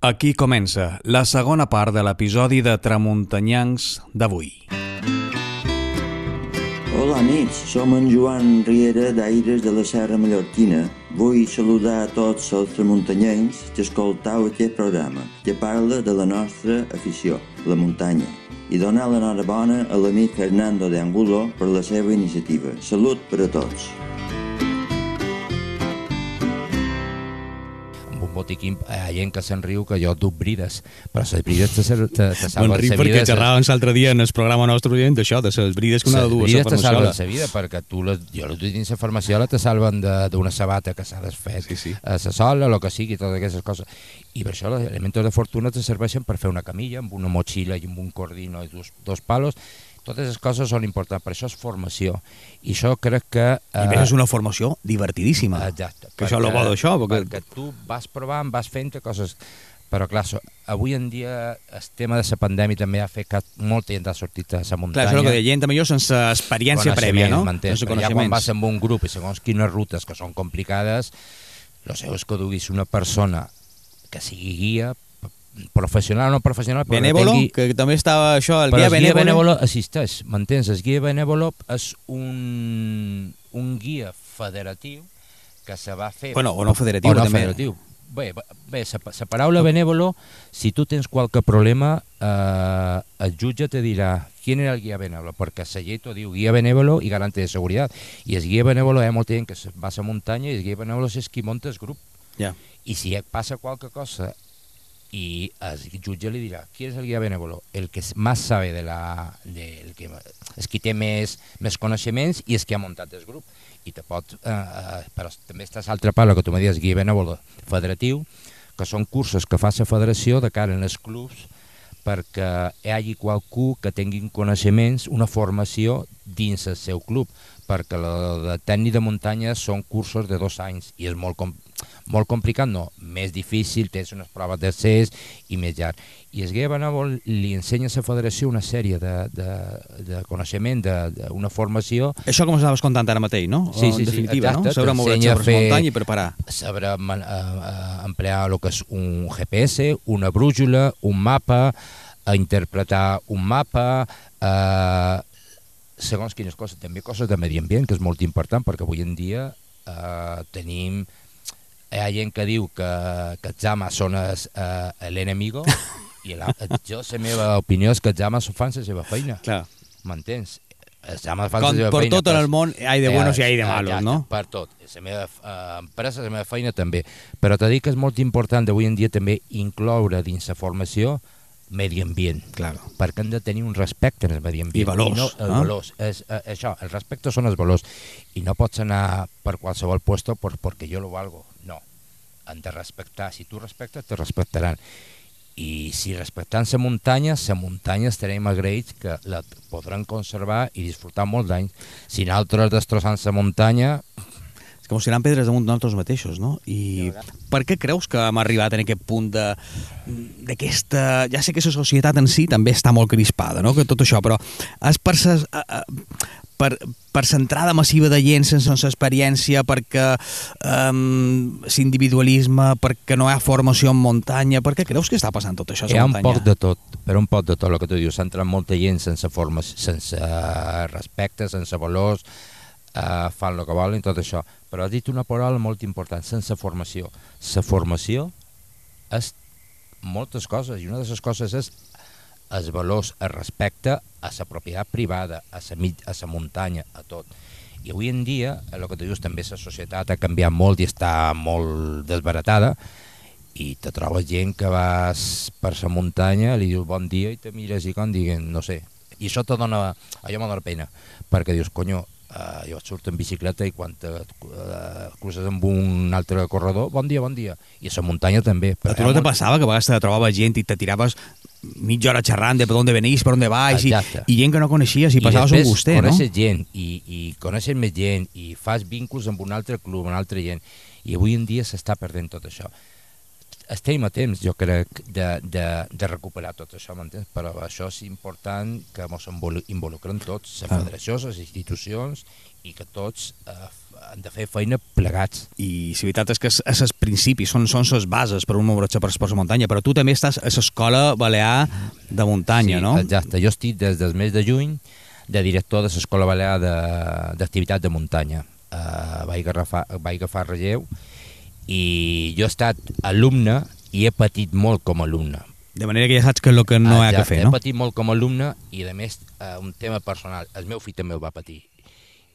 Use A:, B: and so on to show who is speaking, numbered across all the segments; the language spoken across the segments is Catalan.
A: Aquí comença la segona part de l'episodi de Tramuntanyancs d'avui.
B: Hola amics, som en Joan Riera d'Aires de la Serra Mallorquina. Vull saludar a tots els tramuntanyencs que escoltau aquest programa, que parla de la nostra afició, la muntanya, i donar l'enhorabona a l'amic Fernando de Angulo per la seva iniciativa. Salut per a tots.
C: Botiquín hi ha que se'n riu que jo duc brides, però les brides te, te, te salven
A: bon, riu perquè xerràvem l'altre dia en el programa nostre d'això, de les brides que una de dues
C: Les brides te salven la vida perquè tu les, jo les dins la farmaciola te salven d'una sabata que s'ha desfet
A: sí, sí.
C: a la sola, el que sigui, totes aquestes coses. I per això els elements de fortuna te serveixen per fer una camilla amb una motxilla i amb un cordino i dos, dos palos totes les coses són importants, per això és formació. I això crec que...
A: Eh, I més és una formació divertidíssima.
C: Exacte.
A: Que això és el bo d'això.
C: Perquè... perquè tu vas provant, vas fent coses... Però clar, so, avui en dia el tema de la pandèmia també ha fet que molta gent ha sortit a la muntanya.
A: Clar, això és el que deia gent també jo sense experiència prèvia, no?
C: Sense ja quan vas amb un grup i segons quines rutes que són complicades, el seu és que duguis una persona que sigui guia professional o no professional
A: però Benévolo, tingui... que també estava això el
C: però
A: guia,
C: el
A: guia
C: Benévolo assisteix, m'entens? El guia Benévolo és un, un guia federatiu que se va fer...
A: Bueno, o no federatiu,
C: o no
A: també.
C: federatiu. Bé, bé la paraula benévolo, si tu tens qualque problema, eh, el jutge te dirà quién era el guia benévolo, llei t'ho diu guia benévolo i garante de seguretat. I el guia benévolo hi ha molta gent que va a la muntanya i el guia benévolo és qui munta el grup.
A: Yeah.
C: I si passa qualque cosa y el jutge li dirà qui és el guia benèvolo? El que més sabe de la, de, el que, és qui té més, més coneixements i és qui ha muntat el grup i te pot, eh, eh, però també està l'altra part, que tu me dius guia benèvolo federatiu, que són cursos que fa la federació de cara en els clubs perquè hi hagi qualcú que tingui coneixements, una formació dins el seu club, perquè la de tècnic de muntanya són cursos de dos anys i és molt, molt complicat, no, més difícil, tens unes proves d'accés i més llarg. I es Guia Benàvol li ensenya a la federació una sèrie de, de, de coneixement, d'una formació...
A: Això com estaves contant ara mateix, no?
C: Sí, sí,
A: en definitiva,
C: exacte,
A: no? Saber moure per fer... muntanya i preparar.
C: Saber uh, uh, emplear el que és un GPS, una brújula, un mapa, a interpretar un mapa, eh, segons quines coses, també coses de medi ambient, que és molt important, perquè avui en dia eh, tenim hi ha gent que diu que, que els ames són eh, l'enemigo i la, jo la meva opinió és que els ames fan la seva feina m'entens?
A: Els ames fan la seva per feina tot en el món hi ha de buenos eh, i hi ha de malos, ja, no?
C: per tot, la meva eh, empresa la meva feina també, però t'he dit que és molt important avui en dia també incloure dins la formació medi ambient,
A: claro.
C: perquè hem de tenir un respecte en el medi ambient.
A: I valors.
C: I no, el eh? valors és, eh, això, el respecte són els valors. I no pots anar per qualsevol puesto por, perquè jo lo valgo. Han de respectar. Si tu respectes, te respectaran. I si respectant la muntanya, la muntanya estarem agraïts que la podran conservar i disfrutar molt d'anys. Si nosaltres destrossant la muntanya,
A: com si eren pedres damunt de nosaltres mateixos, no? I per què creus que hem arribat en aquest punt de d'aquesta... Ja sé que la societat en si també està molt crispada, no?, que tot això, però és per, ses, per, per centrada massiva de gent sense, sense experiència, perquè um, l'individualisme, perquè no hi ha formació en muntanya, per què creus que està passant tot això a
C: Hi ha
A: un
C: poc de tot, però un poc de tot, el que tu dius, s'ha entrat molta gent sense formació, sense respecte, sense valors, eh, fan el que volen tot això. Però ha dit una paraula molt important, sense formació. La formació és moltes coses, i una de les coses és els valors, el respecte a la propietat privada, a la, a la muntanya, a tot. I avui en dia, el que tu dius, també la societat ha canviat molt i està molt desbaratada, i te trobes gent que vas per la muntanya, li dius bon dia i te mires i com diguen, no sé, i això te dona, allò m'ha pena, perquè dius, conyo, Uh, jo surto en bicicleta i quan te, uh, cruces amb un altre corredor, bon dia, bon dia. I a la muntanya també.
A: Però a tu no te passava que a vegades te trobava gent i te tiraves mitja hora xerrant de per on venís, per on vais, i, i gent que no coneixies i, I passaves un gustet,
C: no? I gent i, i coneixes més gent i fas vincles amb un altre club, amb una altra gent i avui en dia s'està perdent tot això. estem a temps, jo crec, de, de, de recuperar tot això, m'entens? Però això és important que ens involucren tots, la federació, les institucions, i que tots eh, han de fer feina plegats.
A: I la veritat és que els principis, són, són les bases per un moratge per esports de muntanya, però tu també estàs a l'escola balear de muntanya,
C: sí,
A: no?
C: exacte. Jo estic des del mes de juny de director de l'escola balear d'activitat de, de muntanya. Uh, vaig, agafar, vaig agafar relleu i jo he estat alumne i he patit molt com a alumne.
A: De manera que ja saps que és el que no hi ha que fer, no?
C: He patit molt com a alumne i, a més, uh, un tema personal. El meu fill també el va patir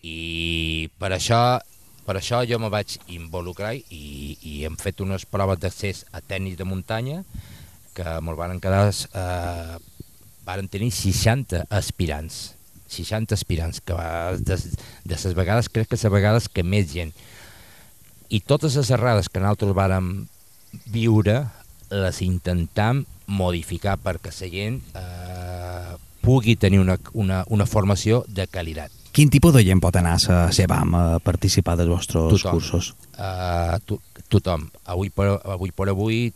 C: i per això, per això jo me vaig involucrar i, i hem fet unes proves d'accés a tècnics de muntanya que me'l van quedar eh, varen tenir 60 aspirants. 60 aspirants que va, de, de les vegades crec que les vegades que més gent. I totes les errades que nosaltres vàrem viure les intentam modificar perquè la gent eh, pugui tenir una, una, una formació de qualitat
A: Quin tipus de gent pot anar a SEBAM a participar dels vostres
C: tothom.
A: cursos?
C: Uh, to tothom. Avui per, avui per avui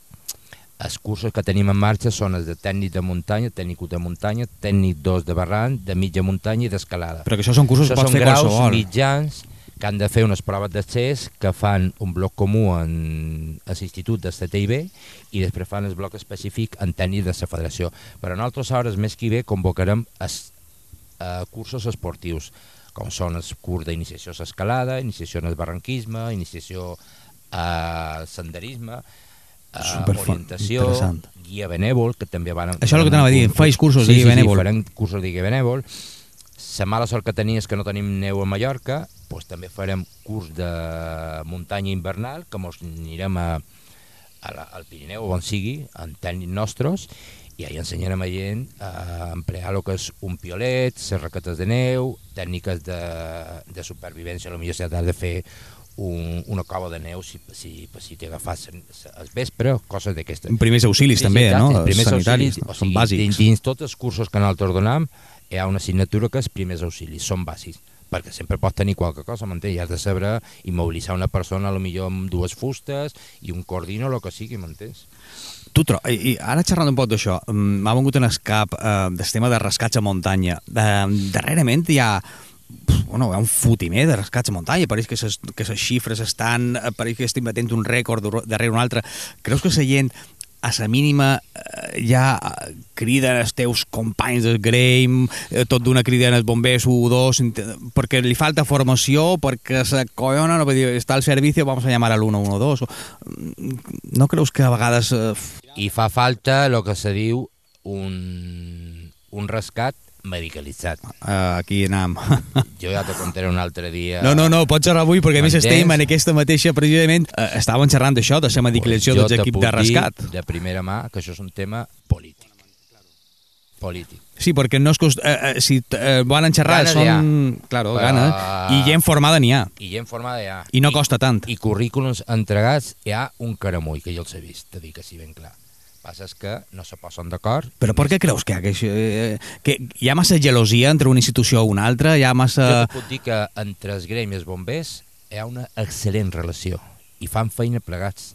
C: els cursos que tenim en marxa són els de tècnic de muntanya, tècnic de muntanya, tècnic 2 de barran, de mitja muntanya i d'escalada.
A: Però que això són cursos que pot fer
C: graus
A: qualsevol.
C: mitjans que han de fer unes proves d'accés que fan un bloc comú en, a l'Institut de CTIB i després fan el bloc específic en tècnic de la federació. Però nosaltres el mes que ve, convocarem es, eh, cursos esportius, com són els curs d'iniciació a l'escalada, iniciació el barranquisme, iniciació a senderisme, eh, orientació, guia benèvol, que també van...
A: Això és el que t'anava a dir, faig cursos
C: sí,
A: de guia
C: sí,
A: benèvol.
C: Sí, farem cursos de guia benèvol. La mala sort que tenia és que no tenim neu a Mallorca, doncs també farem curs de muntanya invernal, que ens anirem a, a la, al Pirineu, on sigui, en tècnics nostres, i ahir ensenyarem a gent a emplear el que és un piolet, les raquetes de neu, tècniques de, de supervivència, potser s'ha de fer un, una cova de neu si, si, si t'agafas al vespre, coses d'aquestes.
A: Primers auxilis
C: sí,
A: també,
C: sí,
A: no?
C: Primers
A: Sanitaris,
C: auxilis, o
A: són
C: sigui,
A: bàsics.
C: Dins, dins tots els cursos que nosaltres donem hi ha una assignatura que és primers auxilis, són bàsics perquè sempre pots tenir qualque cosa, m'entens? I has de saber immobilitzar una persona, a lo millor amb dues fustes i un cordino, el que sigui, m'entens?
A: Tu tro I, I ara xerrant un poc d'això, mm, m'ha vengut en el cap eh, del tema de rescats a muntanya. De, darrerament hi ha bueno, hi ha un fotimer de rescats a muntanya, pareix que ses, que les xifres estan, eh, pareix que estem batent un rècord darrere un altre. Creus que la gent a la mínima eh, ja criden els teus companys del Grame, eh, tot d'una crida en els bombers 1 2, perquè li falta formació, perquè se collona, no, està al servici, vamos a llamar al 112. No creus que a vegades... Eh...
C: I fa falta el que se diu un, un rescat medicalitzat.
A: Uh, aquí anam.
C: jo ja te contaré un altre dia.
A: No, no, no, pots xerrar avui, perquè a més estem en aquesta mateixa, precisament, uh, estàvem xerrant d'això, de la medicalització
C: pues
A: dels equips de rescat.
C: de primera mà que això és un tema polític. Polític.
A: Sí, perquè no és cost... eh, eh, si eh, van xerrar
C: Ganes
A: són... Claro,
C: Però...
A: gana. I gent formada n'hi ha.
C: I gent formada hi ha.
A: I no costa tant.
C: I currículums entregats hi ha un caramull, que jo els he vist, te dic així ben clar passa és que no se posen d'acord.
A: Però per què creus que que, eh, que hi ha massa gelosia entre una institució o una altra? Hi ha massa...
C: Jo puc dir que entre els gremis bombers hi ha una excel·lent relació i fan feina plegats.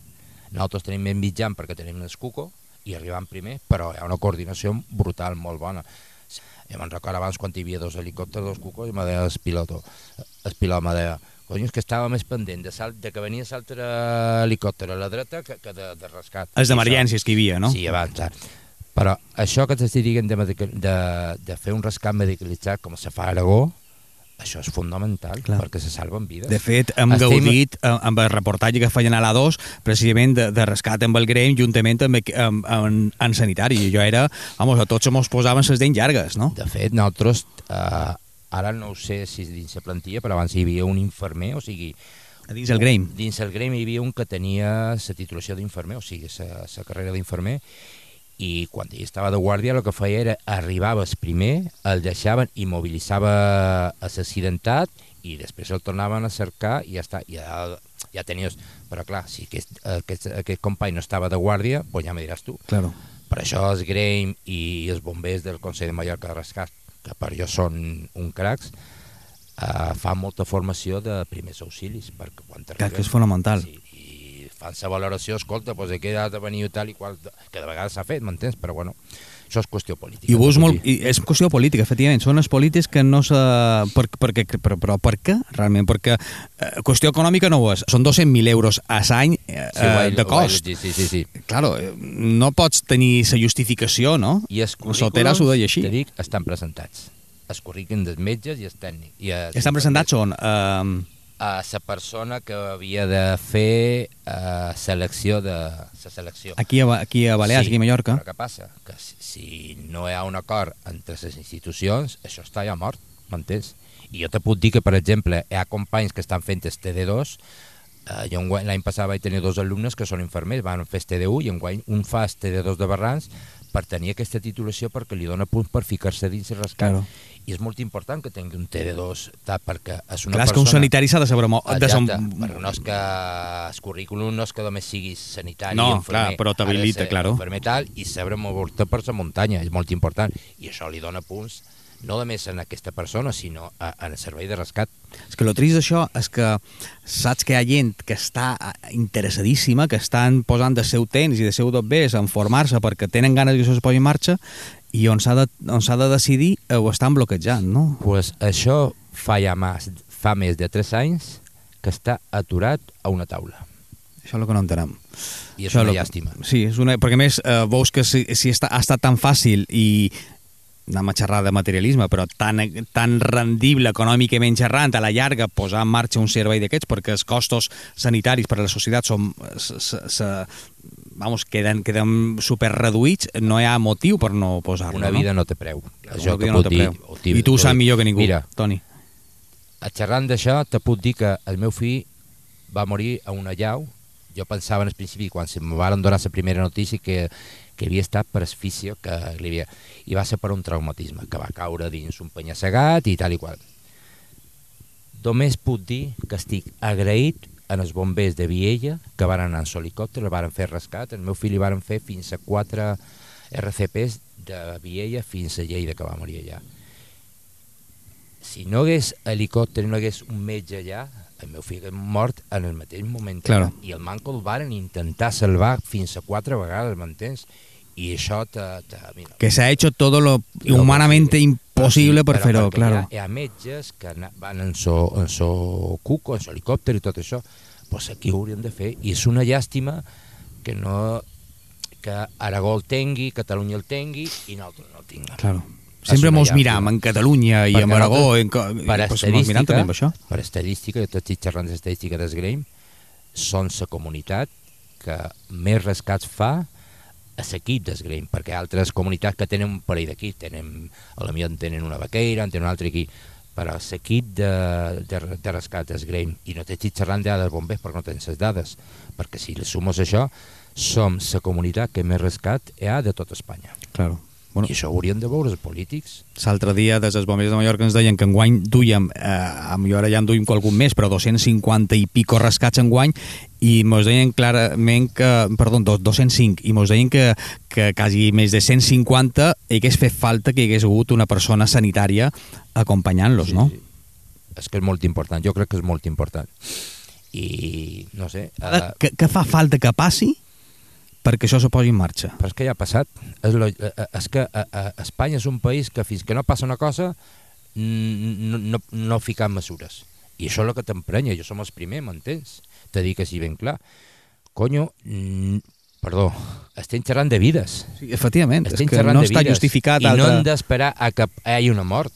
C: Nosaltres tenim ben mitjan perquè tenim el cuco i arribant primer, però hi ha una coordinació brutal, molt bona. Jo me'n recordo abans quan hi havia dos helicòpters, dos cucos, i me deia el pilot, el pilot me deia, Cony, és que estava més pendent de, salt, de que venia l'altre helicòpter a la dreta que, que de, de rescat.
A: Els d'emergències que hi havia, no?
C: Sí, abans. Però això que t'estic dient de, de, de fer un rescat medicalitzat com se fa a Aragó, això és fundamental, Clar. perquè se salven vides.
A: De fet, hem Estem... gaudit eh, amb el reportatge que feien a l'A2, precisament de, de rescat amb el Grem, juntament amb, amb, amb, amb sanitari. I jo era, vamos, a tots ens posaven les dents llargues, no?
C: De fet, nosaltres eh, ara no ho sé si dins la plantilla, però abans hi havia un infermer, o sigui...
A: A dins el Grame?
C: Dins el Grame hi havia un que tenia la titulació d'infermer, o sigui, la carrera d'infermer, i quan ell estava de guàrdia el que feia era arribaves primer, el deixaven, immobilitzava l'accidentat i després el tornaven a cercar i ja està, ja, ja tenies... Però clar, si aquest, aquest, aquest company no estava de guàrdia, doncs ja me diràs tu.
A: Claro.
C: Per això els Grame i els bombers del Consell de Mallorca de Rescat que per jo són un cracs, eh, fa molta formació de primers auxilis. Perquè quan
A: que és fonamental.
C: Sí, fan la valoració, escolta, doncs aquí ha de venir tal i qual, que de vegades s'ha fet, m'entens? Però bueno, això és qüestió política.
A: I, vos molt, i és qüestió política, efectivament. Són els polítics que no se... Per, perquè, però, però per què, realment? Perquè eh, qüestió econòmica no ho és. Són 200.000 euros a l'any eh,
C: Sí, ho
A: de
C: ho
A: cost.
C: llegir, Sí, sí, sí.
A: Claro, eh, no pots tenir la justificació, no?
C: I els
A: Sotera s'ho deia així.
C: te dic, estan presentats. Els currículums dels metges i els tècnics. I els
A: Estan presentats on? Eh,
C: a la persona que havia de fer uh, selecció de la selecció.
A: aquí, a, aquí a Balears, aquí a Mallorca.
C: Però què passa? Que si, si no hi ha un acord entre les institucions, això està ja mort, m'entens? I jo te puc dir que, per exemple, hi ha companys que estan fent el TD2, eh, jo l'any passat vaig tenir dos alumnes que són infermers, van fer el TD1 i enguany un fa el TD2 de Barrans per tenir aquesta titulació perquè li dona punts per ficar-se dins el rescat.
A: Claro.
C: I és molt important que tingui un TD2, tal, perquè és una
A: Clar, és que
C: persona...
A: un sanitari s'ha de saber... Mo de som...
C: Exacte, però no és que el currículum no és que només siguis sanitari
A: No,
C: i infermer,
A: clar, però t'habilita, claro.
C: infermer tal, i saber moure-te per la muntanya, és molt important, i això li dona punts no només en aquesta persona, sinó en el servei de rescat.
A: És que el trist d'això és que saps que hi ha gent que està eh, interessadíssima, que estan posant de seu temps i de seu tot bé en formar-se perquè tenen ganes que això es posi en marxa i on s'ha de, on de decidir eh, ho estan bloquejant, no?
C: pues això fa ja més, fa més de 3 anys que està aturat a una taula.
A: Això és el que no entenem.
C: I és
A: Això
C: una
A: que-
C: llàstima.
A: Sí, és una, perquè més eh, veus que si, si està, ha estat tan fàcil i anem a xerrar de materialisme, però tan, tan rendible econòmicament xerrant a la llarga posar en marxa un servei d'aquests perquè els costos sanitaris per a la societat són, se, se, vamos, queden, queden super reduïts, no hi ha motiu per no posar-lo.
C: Una
A: no?
C: vida no té preu.
A: Una
C: Això te
A: no té
C: dir.
A: preu. I tu ho saps millor que ningú,
C: Mira,
A: Toni.
C: a xerrant d'això, te puc dir que el meu fill va morir a una llau. Jo pensava en el principi, quan se me van donar la primera notícia, que, que havia estat per asfíxia, que li havia... i va ser per un traumatisme, que va caure dins un penya-segat i tal i qual. Només puc dir que estic agraït en els bombers de Viella, que van anar en helicòpter, el van fer rescat, el meu fill li van fer fins a quatre RCPs de Viella fins a Lleida, que va morir allà si no hagués helicòpter no hagués un metge allà, el meu fill hagués mort en el mateix moment.
A: Claro.
C: I el manco el varen intentar salvar fins a quatre vegades, m'entens? I això te, te, mira,
A: Que s'ha hecho todo lo
C: Lo
A: humanamente
C: posible.
A: imposible per fer-ho, claro.
C: Hi ha, hi ha metges que van en so, en so cuco, en so helicòpter i tot això, pues aquí ho haurien de fer. I és una llàstima que no que Aragó el tingui, Catalunya el tingui i nosaltres no el tinguem.
A: Claro. Sempre mos miram en Catalunya i en Aragó, en,
C: per
A: i, pues, mos miram
C: estadística,
A: també amb això.
C: per estadística, jo estic xerrant d'estadística d'Esgrem, són la comunitat que més rescats fa a l'equip d'Esgrem, perquè altres comunitats que tenen un parell d'equips, tenen, a la millor en tenen una vaqueira, en tenen un altre equip, però l'equip de, de, de rescat d'Esgrem, i no t'estic xerrant de dades bombers perquè no tens les dades, perquè si les sumes això, som la comunitat que més rescat hi ha de tot Espanya.
A: Claro. Bueno,
C: I això ho haurien de veure els polítics.
A: L'altre dia des dels bombers de Mallorca ens deien que enguany duíem, eh, a millor ara ja en duim qualcun més, però 250 i pico rescats enguany i mos deien clarament que, perdó, dos- 205, i mos deien que, que quasi més de 150 hagués fet falta que hi hagués hagut una persona sanitària acompanyant-los, no?
C: Sí. És que és molt important, jo crec que és molt important. I, no sé,
A: Ara, Què, què fa falta que passi perquè això se posi en marxa?
C: però és que ja ha passat. És, lo, eh, eh, és que uh, uh, Espanya és un país que fins que no passa una cosa no, no, no fiquen mesures. I això és el que t'emprenya, jo som els primers, m'entens? Te dic així ben clar. Conyo, perdó, estem xerrant de vides.
A: Sí, efectivament, és
C: Estem
A: que
C: xerrant
A: no està
C: vides.
A: justificat
C: I no
A: altra...
C: hem d'esperar a que hi hagi una mort.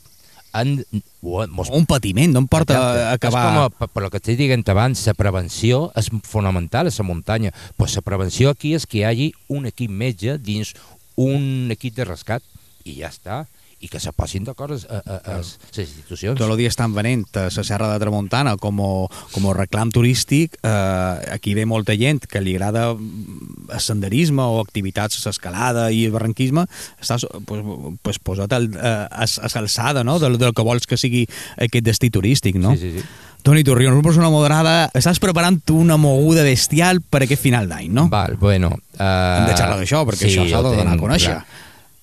C: Han, o, mos
A: un patiment, no em porta
C: Exacte.
A: a acabar...
C: És com, a, per, el que estic dient abans, la prevenció és fonamental a la muntanya. Pues la prevenció aquí és que hi hagi un equip metge dins un equip de rescat i ja està. I que se passin d'acord a, a, a, a les institucions.
A: Tot el dia estan venent a la Serra de Tramuntana com a, com a reclam turístic. Eh, aquí ve molta gent que li agrada el senderisme o activitats, l'escalada i el barranquisme. Estàs pues, pues, posat al, eh, a, a l'alçada no? del, del que vols que sigui aquest destí turístic. No?
C: Sí, sí, sí.
A: Toni Torrión, una persona moderada, estàs preparant una moguda bestial per aquest final d'any, no?
C: Val, bueno... Uh,
A: Hem de xerrar d'això, perquè això s'ha de donar a conèixer.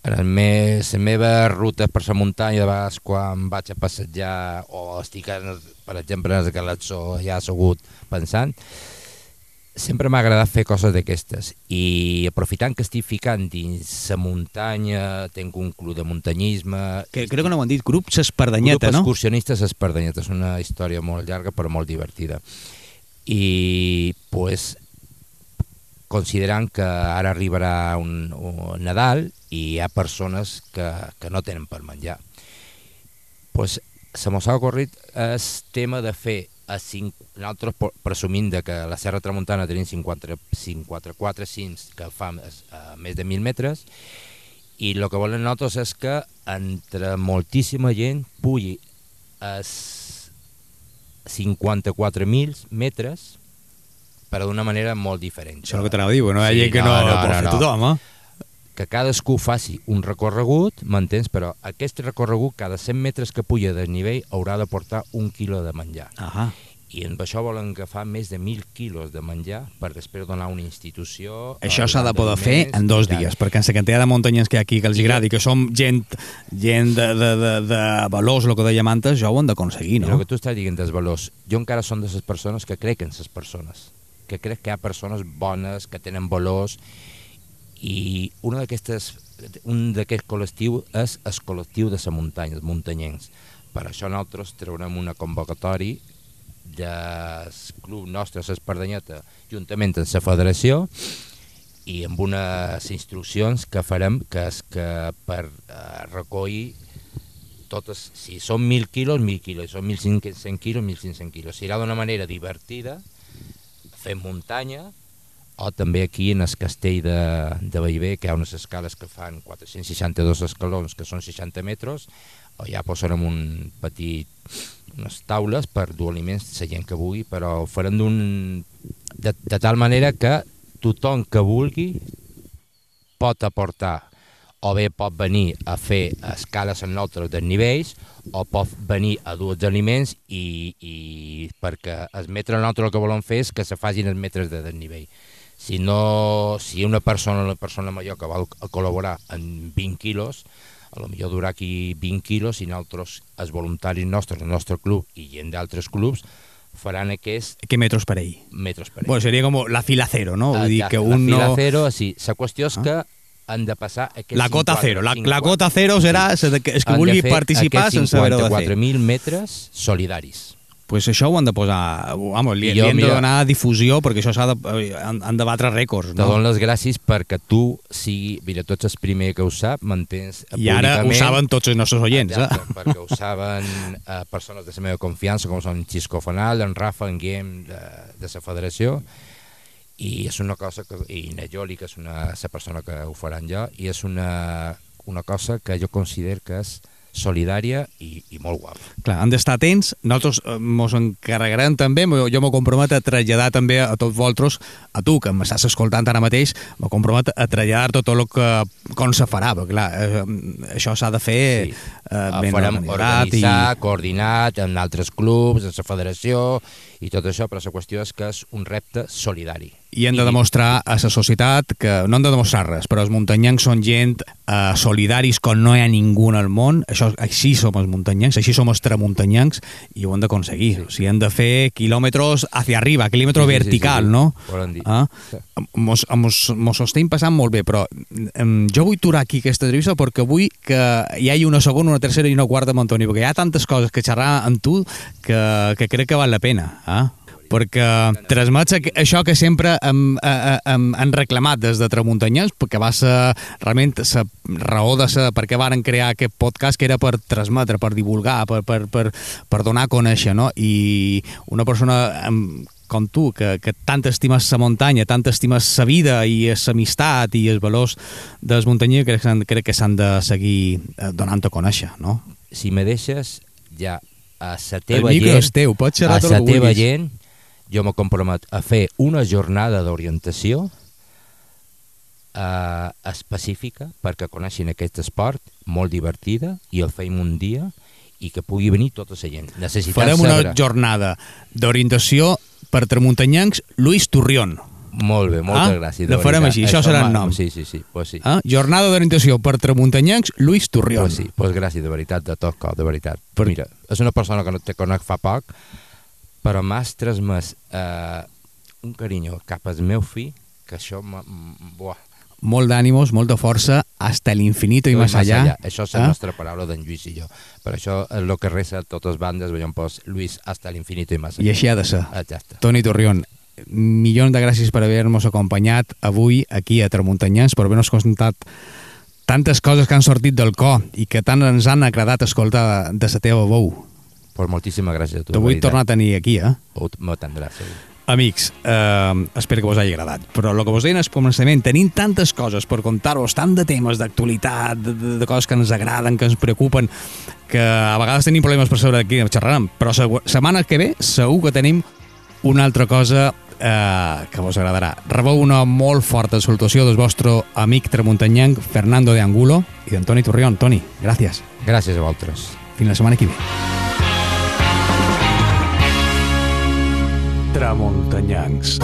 C: En el me, la meva ruta per la muntanya, de vegades quan vaig a passejar o estic, en, per exemple, en el Galatzó ja assegut pensant, sempre m'ha agradat fer coses d'aquestes i aprofitant que estic ficant dins la muntanya, tinc un club de muntanyisme...
A: Que crec que no ho han dit, grup S'Espardanyeta,
C: grup
A: no?
C: excursionistes Espardanyeta, és una història molt llarga però molt divertida. I pues, considerant que ara arribarà un, un Nadal i hi ha persones que, que no tenen per menjar. Pues, se mos ha ocorrit el tema de fer a 5, nosaltres presumint de que la Serra Tramuntana tenim 54, 54 cims que fa més, a més de 1.000 metres i el que volen nosaltres és que entre moltíssima gent pugi els 54.000 metres però d'una manera molt diferent.
A: Això és el que t'anava a dir, no hi ha
C: Sí,
A: gent que no, no, pot fer tothom, eh?
C: Que cadascú faci un recorregut, m'entens? Però aquest recorregut, cada 100 metres que puja de nivell, haurà de portar un quilo de menjar.
A: Ahà.
C: I amb això volen agafar més de 1.000 quilos de menjar per després donar a una institució...
A: Això
C: eh,
A: s'ha de poder fer en dos dies, perquè en la quantitat de muntanyes que hi ha aquí que els
C: I
A: agradi, que som gent, gent de, de, de, de valors, el que deia Mantes, jo ho han d'aconseguir,
C: I
A: no?
C: el que tu estàs dient dels valors, jo encara som de les persones que crec en les persones, que crec que hi ha persones bones, que tenen valors, i una d'aquestes un d'aquests col·lectius és el col·lectiu de la muntanya, els muntanyencs. Per això nosaltres traurem una convocatòria del club nostre, l'Espardanyeta, juntament amb la federació, i amb unes instruccions que farem que és que per eh, recollir totes, si són 1.000 quilos, 1.000 quilos, si són 1.500 quilos, 1.500 quilos. Serà d'una manera divertida, fent muntanya, o també aquí en el castell de, de Bellver, que hi ha unes escales que fan 462 escalons, que són 60 metres, o ja posarem un petit, unes taules per dur aliments la gent que vulgui, però ho farem de, de tal manera que tothom que vulgui pot aportar o bé pot venir a fer escales en nosaltres de nivells o pot venir a dur els aliments i, i perquè els metres nosaltres el que volem fer és que se facin els metres de desnivell. Si no, si una persona, una persona major que vol col·laborar en 20 quilos, a lo millor durà aquí 20 quilos i nosaltres, els voluntaris nostres, el nostre club i gent d'altres clubs, faran aquests
A: Què metros per ell?
C: metres per ell.
A: Bueno, seria com la fila cero, no? Vull dir que
C: la
A: un
C: fila
A: no...
C: cero, sí. La qüestió és
A: Ah.
C: que han de passar
A: La cota
C: 50,
A: cero. La, la
C: 50.
A: cota cero serà sí. el que, que vulgui participar sense haver-ho de fer.
C: 54.000 metres solidaris.
A: Pues això ho han de posar... Vamos, li,
C: I
A: li
C: jo,
A: hem de
C: mira-
A: donar difusió perquè això s'ha de... eh, Han, han de batre rècords,
C: Te
A: no?
C: dono les gràcies perquè tu sigui... Mira, tu ets el primer que ho sap, m'entens
A: I ara ho saben tots els nostres oients, eh?
C: Exacte, perquè ho saben eh, persones de la meva confiança, com són Xisco Fanal, en Rafa, en Guillem, de, de la federació, i és una cosa que... i na Joli, que és una, la persona que ho faran jo, i és una, una cosa que jo considero que és solidària i, i molt guapa.
A: Clar, han d'estar atents, nosaltres eh, mos encarregarem també, jo m'ho compromet a traslladar també a tots vosaltres, a tu que m'estàs escoltant ara mateix, m'ho compromet a traslladar tot el que, com se farà, perquè clar, eh, això s'ha de fer
C: Sí.
A: eh,
C: Eh,
A: ben
C: farem
A: organitzat i...
C: organitzar, coordinat amb altres clubs, amb la federació i tot això, però la qüestió és que és un repte solidari.
A: I hem de demostrar a la societat que no hem de demostrar res, però els muntanyencs són gent eh, solidaris com no hi ha ningú el món, això, així som els muntanyencs, així som els tramuntanyencs i ho hem d'aconseguir. Sí. O sigui, hem de fer quilòmetres hacia arriba, quilòmetre
C: Sí, sí,
A: vertical,
C: sí, sí.
A: no?
C: Volen dir.
A: Ah?
C: Sí.
A: Mos, mos, mos ho estem passant molt bé, però em, jo vull aturar aquí aquesta entrevista perquè vull que hi hagi una segona, una tercera i una quarta amb Antoni, perquè hi ha tantes coses que xerrar amb tu que, que crec que val la pena. Ah? perquè transmets això que sempre hem, eh, hem, hem reclamat des de Tramuntanyans, perquè va ser realment la raó de ser per què varen crear aquest podcast, que era per transmetre, per divulgar, per, per, per, per donar a conèixer, no? I una persona amb, com tu, que, que tant estimes la muntanya, tant estimes la vida i l'amistat i els valors dels muntanyers, crec crec que s'han de seguir eh, donant a conèixer, no?
C: Si me deixes, ja a la
A: El
C: teva
A: micro
C: gent,
A: és teu, pots
C: a
A: xerrar tot
C: la
A: el
C: teva
A: vulguis.
C: gent, jo me compromet a fer una jornada d'orientació eh, específica perquè coneixin aquest esport molt divertida i el feim un dia i que pugui venir tota la gent. Necessitem
A: Farem una
C: saber...
A: jornada d'orientació per tramuntanyancs Luis Turrión.
C: Molt bé, moltes
A: Ah,
C: gràcies.
A: la farem així, això serà el nom.
C: Sí, sí, sí, pues sí.
A: Ah? Jornada d'orientació per tramuntanyancs Luis Turrión.
C: Pues sí, pues gràcies, de veritat, de tot cor, de veritat.
A: Per-
C: Mira, és una persona que no te conec fa poc, però m'has transmès eh, un carinyo cap al meu fill, que això... Buah,
A: Molt d'ànimos, molta força, hasta l'infinito i més allà.
C: Això és la nostra paraula d'en Lluís i jo. Per això és el que resta a totes bandes, veiem pos Luis hasta l'infinito i més
A: I
C: allà.
A: així ha de ser.
C: Exacte.
A: Toni Torrión, milions de gràcies per haver-nos acompanyat avui aquí a Tramuntanyans, per haver-nos contat tantes coses que han sortit del cor i que tant ens han agradat escoltar de la teva veu.
C: Pues moltíssimes gràcies a tu.
A: Te vull tornar a tenir aquí, eh?
C: Molt tindràs, segur.
A: Amics, eh, espero que vos hagi agradat, però el que vos deien al començament, tenim tantes coses per contar-vos, tant de temes d'actualitat, de, de, de coses que ens agraden, que ens preocupen, que a vegades tenim problemes per saber aquí xerrarem, però la setmana que ve segur que tenim una altra cosa eh, que vos agradarà. Rebeu una molt forta salutació del vostre amic tramuntanyanc Fernando de Angulo i d'en Toni Torrión. Toni, gràcies.
C: Gràcies a vosaltres.
A: Fins la setmana que ve. Tramuntanyancs.